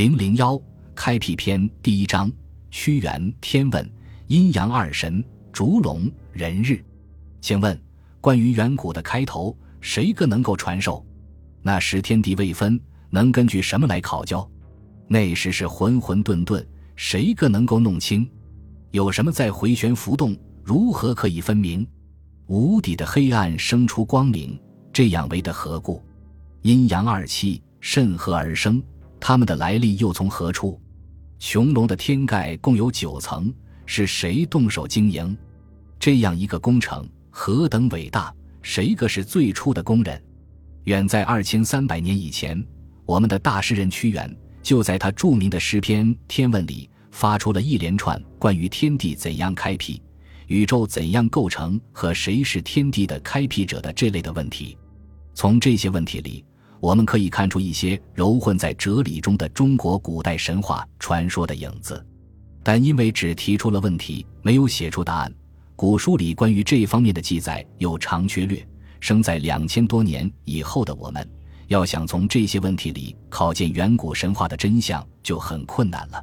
零零幺开辟篇第一章屈原天问阴阳二神烛龙人日，请问关于远古的开头，谁个能够传授？那时天地未分，能根据什么来考究？那时是浑浑沌沌，谁个能够弄清？有什么在回旋浮动？如何可以分明？无底的黑暗生出光明，这样为的何故？阴阳二气甚何而生？他们的来历又从何处？穹隆的天盖共有九层，是谁动手经营？这样一个工程何等伟大？谁个是最初的工人？远在二千三百年以前，我们的大诗人屈原就在他著名的诗篇《天问》里发出了一连串关于天地怎样开辟、宇宙怎样构成和谁是天地的开辟者的这类的问题。从这些问题里，我们可以看出一些糅混在哲理中的中国古代神话传说的影子，但因为只提出了问题，没有写出答案，古书里关于这方面的记载又长缺略。生在两千多年以后的我们，要想从这些问题里考见远古神话的真相，就很困难了。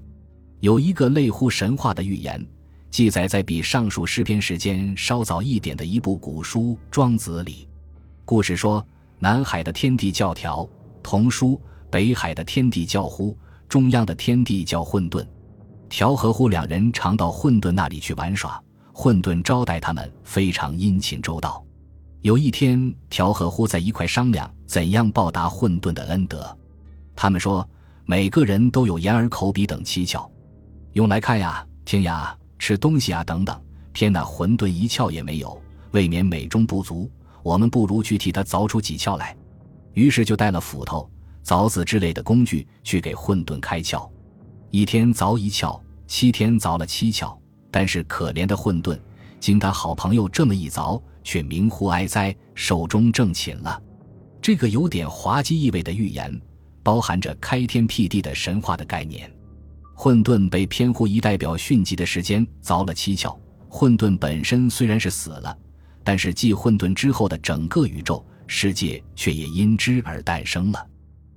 有一个类乎神话的预言，记载在比上述诗篇时间稍早一点的一部古书《庄子》里。故事说。南海的天地教条，童书；北海的天地叫呼，中央的天地叫混沌。调和乎两人常到混沌那里去玩耍，混沌招待他们非常殷勤周到。有一天，调和乎在一块商量怎样报答混沌的恩德。他们说，每个人都有眼耳口鼻等七窍，用来看呀、听呀、吃东西啊等等。偏那混沌一窍也没有，未免美中不足。我们不如去替他凿出几窍来，于是就带了斧头、凿子之类的工具去给混沌开窍。一天凿一窍，七天凿了七窍。但是可怜的混沌，经他好朋友这么一凿，却明乎哀哉，寿终正寝了。这个有点滑稽意味的寓言，包含着开天辟地的神话的概念。混沌被偏乎一代表迅疾的时间凿了七窍。混沌本身虽然是死了。但是，继混沌之后的整个宇宙世界却也因之而诞生了。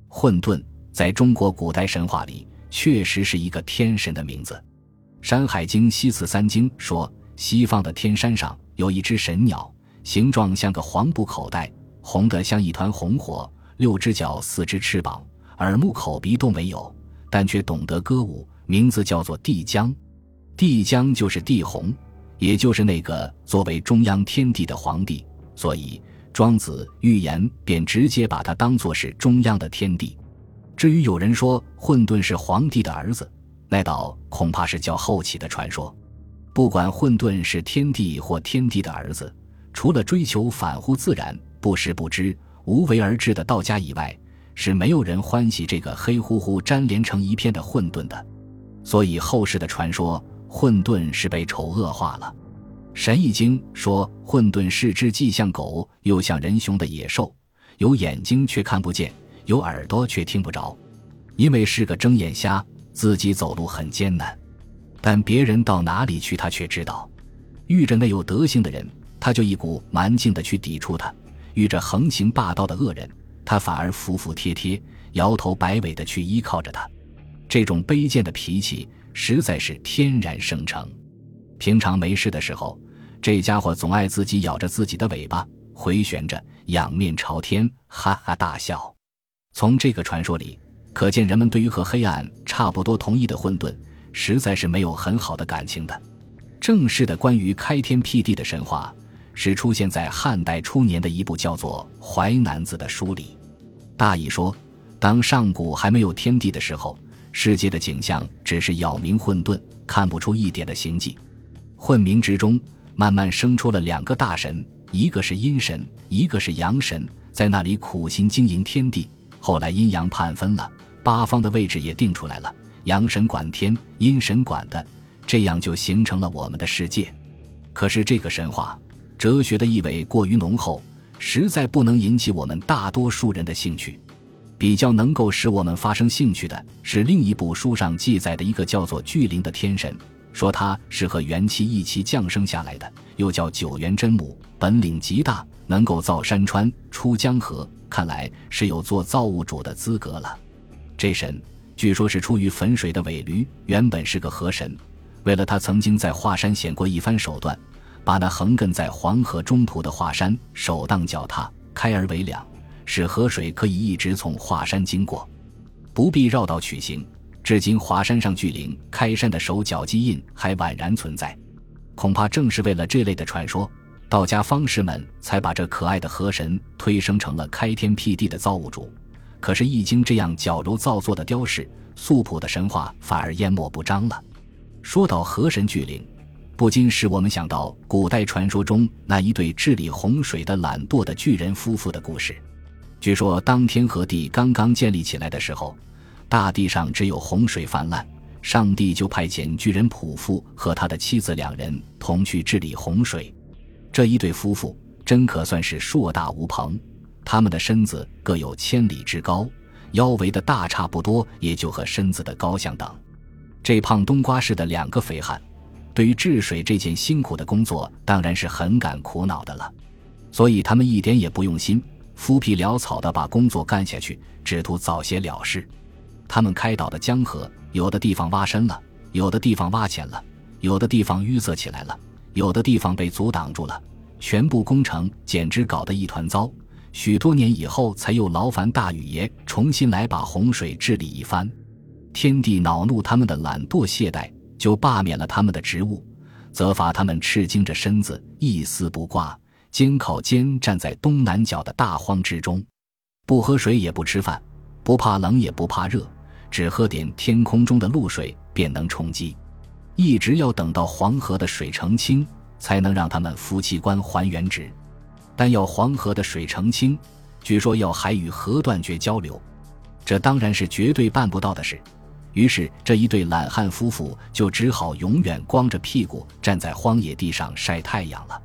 混沌在中国古代神话里确实是一个天神的名字，《山海经·西次三经》说，西方的天山上有一只神鸟，形状像个黄布口袋，红得像一团红火，六只脚，四只翅膀，耳目口鼻都没有，但却懂得歌舞，名字叫做帝江。帝江就是帝红。也就是那个作为中央天地的皇帝，所以庄子预言便直接把他当作是中央的天地。至于有人说混沌是皇帝的儿子，那倒恐怕是较后起的传说。不管混沌是天帝或天帝的儿子，除了追求反乎自然、不时不知、无为而治的道家以外，是没有人欢喜这个黑乎乎粘连成一片的混沌的。所以后世的传说。混沌是被丑恶化了，《神异经》说混沌是只既像狗又像人熊的野兽，有眼睛却看不见，有耳朵却听不着，因为是个睁眼瞎，自己走路很艰难，但别人到哪里去，他却知道。遇着那有德行的人，他就一股蛮劲的去抵触他；遇着横行霸道的恶人，他反而服服帖帖、摇头摆尾的去依靠着他。这种卑贱的脾气。实在是天然生成。平常没事的时候，这家伙总爱自己咬着自己的尾巴，回旋着，仰面朝天，哈哈大笑。从这个传说里，可见人们对于和黑暗差不多同义的混沌，实在是没有很好的感情的。正式的关于开天辟地的神话，是出现在汉代初年的一部叫做《淮南子》的书里。大意说，当上古还没有天地的时候。世界的景象只是杳冥混沌，看不出一点的形迹。混冥之中，慢慢生出了两个大神，一个是阴神，一个是阳神，在那里苦心经营天地。后来阴阳判分了，八方的位置也定出来了，阳神管天，阴神管的，这样就形成了我们的世界。可是这个神话哲学的意味过于浓厚，实在不能引起我们大多数人的兴趣。比较能够使我们发生兴趣的是另一部书上记载的一个叫做巨灵的天神，说他是和元气一起降生下来的，又叫九元真母，本领极大，能够造山川、出江河，看来是有做造物主的资格了。这神据说是出于汾水的尾驴，原本是个河神，为了他曾经在华山显过一番手段，把那横亘在黄河中途的华山手当脚踏，开而为两，使河水可以一直从华山经过，不必绕道取行。至今华山上巨灵开山的手脚迹印还宛然存在，恐怕正是为了这类的传说，道家方士们才把这可爱的河神推升成了开天辟地的造物主。可是，易经这样矫揉造作的雕饰，素朴的神话反而淹没不彰了。说到河神巨灵，不禁使我们想到古代传说中那一对治理洪水的懒惰的巨人夫妇的故事。据说，当天和地刚刚建立起来的时候，大地上只有洪水泛滥，上帝就派遣巨人仆夫和他的妻子两人同去治理洪水。这一对夫妇真可算是硕大无朋。他们的身子各有千里之高，腰围的大差不多，也就和身子的高相等。这胖冬瓜似的两个肥汉，对于治水这件辛苦的工作，当然是很感苦恼的了。所以他们一点也不用心，敷皮潦草的把工作干下去，只图早些了事。他们开导的江河，有的地方挖深了，有的地方挖浅了，有的地方淤塞起来了，有的地方被阻挡住了，全部工程简直搞得一团糟。许多年以后，才又劳烦大禹爷重新来把洪水治理一番。天帝恼怒他们的懒惰懈怠，就罢免了他们的职务，责罚他们赤精着身子，一丝不挂，肩靠肩站在东南角的大荒之中，不喝水也不吃饭，不怕冷也不怕热，只喝点天空中的露水便能充饥，一直要等到黄河的水澄清，才能让他们夫妻官还原职。但要黄河的水澄清，据说要还与河断绝交流，这当然是绝对办不到的事。于是这一对懒汉夫妇就只好永远光着屁股站在荒野地上晒太阳了。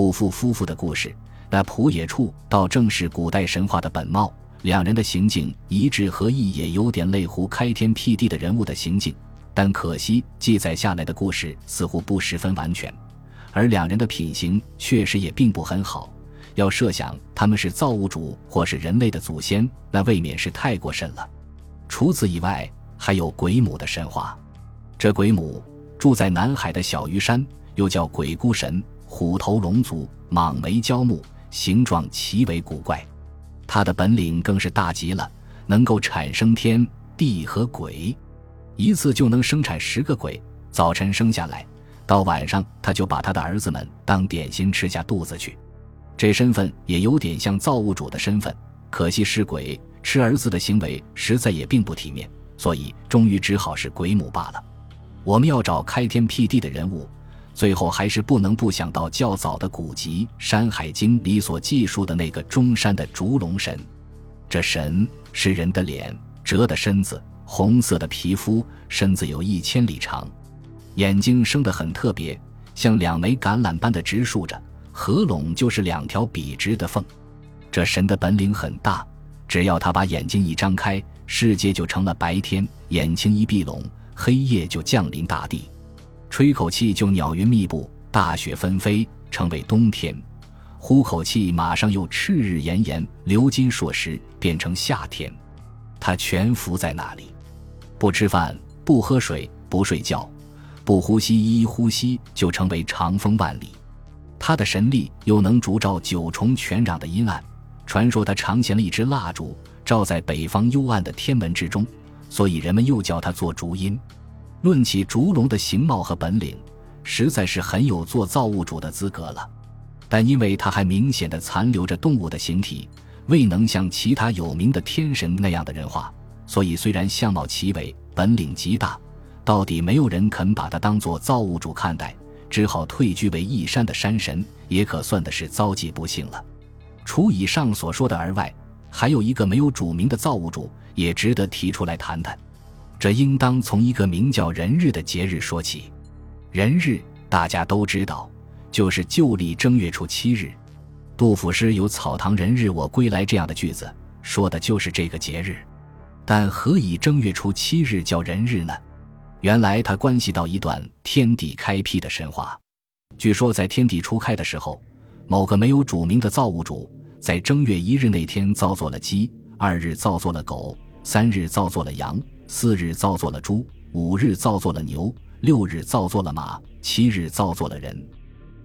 仆妇夫妇的故事，那仆野处倒正是古代神话的本貌，两人的行径一致合意，也有点类乎开天辟地的人物的行径。但可惜记载下来的故事似乎不十分完全，而两人的品行确实也并不很好。要设想他们是造物主或是人类的祖先，那未免是太过甚了。除此以外，还有鬼母的神话。这鬼母住在南海的小鱼山，又叫鬼姑神，虎头龙足，蟒眉焦目，形状奇为古怪。他的本领更是大极了，能够产生天地和鬼，一次就能生产十个鬼。早晨生下来，到晚上他就把他的儿子们当点心吃下肚子去。这身份也有点像造物主的身份，可惜是鬼吃儿子的行为实在也并不体面，所以终于只好是鬼母罢了。我们要找开天辟地的人物，最后还是不能不想到较早的古籍《山海经》里所记述的那个中山的烛龙神。这神是人的脸，折的身子，红色的皮肤，身子有一千里长，眼睛生得很特别，像两枚橄榄般的直竖着。合拢就是两条笔直的缝，这神的本领很大，只要他把眼睛一张开，世界就成了白天；眼睛一闭拢，黑夜就降临大地。吹口气就鸟云密布，大雪纷飞，成为冬天；呼口气，马上又赤日炎炎，流金硕石，变成夏天。他全伏在那里，不吃饭，不喝水，不睡觉，不呼吸，一呼吸就成为长风万里。他的神力又能烛照九重全壤的阴暗，传说他常衔了一支蜡烛，照在北方幽暗的天门之中，所以人们又叫他做烛阴。论起烛龙的形貌和本领，实在是很有做造物主的资格了。但因为他还明显的残留着动物的形体，未能像其他有名的天神那样的人化，所以虽然相貌奇伟，本领极大，到底没有人肯把他当做造物主看待。只好退居为一山的山神，也可算的是遭际不幸了。除以上所说的而外，还有一个没有主名的造物主，也值得提出来谈谈。这应当从一个名叫人日的节日说起。人日大家都知道，就是旧历正月初七日。杜甫诗有“草堂人日我归来”这样的句子，说的就是这个节日。但何以正月初七日叫人日呢？原来它关系到一段天地开辟的神话。据说在天地初开的时候，某个没有主名的造物主，在正月一日那天造作了鸡，二日造作了狗，三日造作了羊，四日造作了猪，五日造作了牛，六日造作了马，七日造作了人。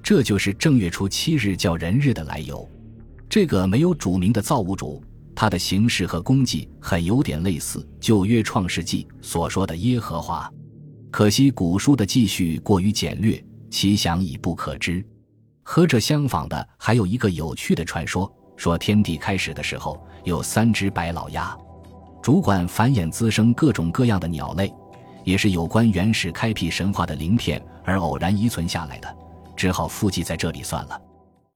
这就是正月初七日叫人日的来由。这个没有主名的造物主，他的形式和功绩很有点类似旧约创世纪所说的耶和华。可惜古书的记叙过于简略，其详已不可知。和这相仿的还有一个有趣的传说，说天地开始的时候有三只白老鸭。主管繁衍滋生各种各样的鸟类，也是有关原始开辟神话的鳞片而偶然遗存下来的，只好附记在这里算了。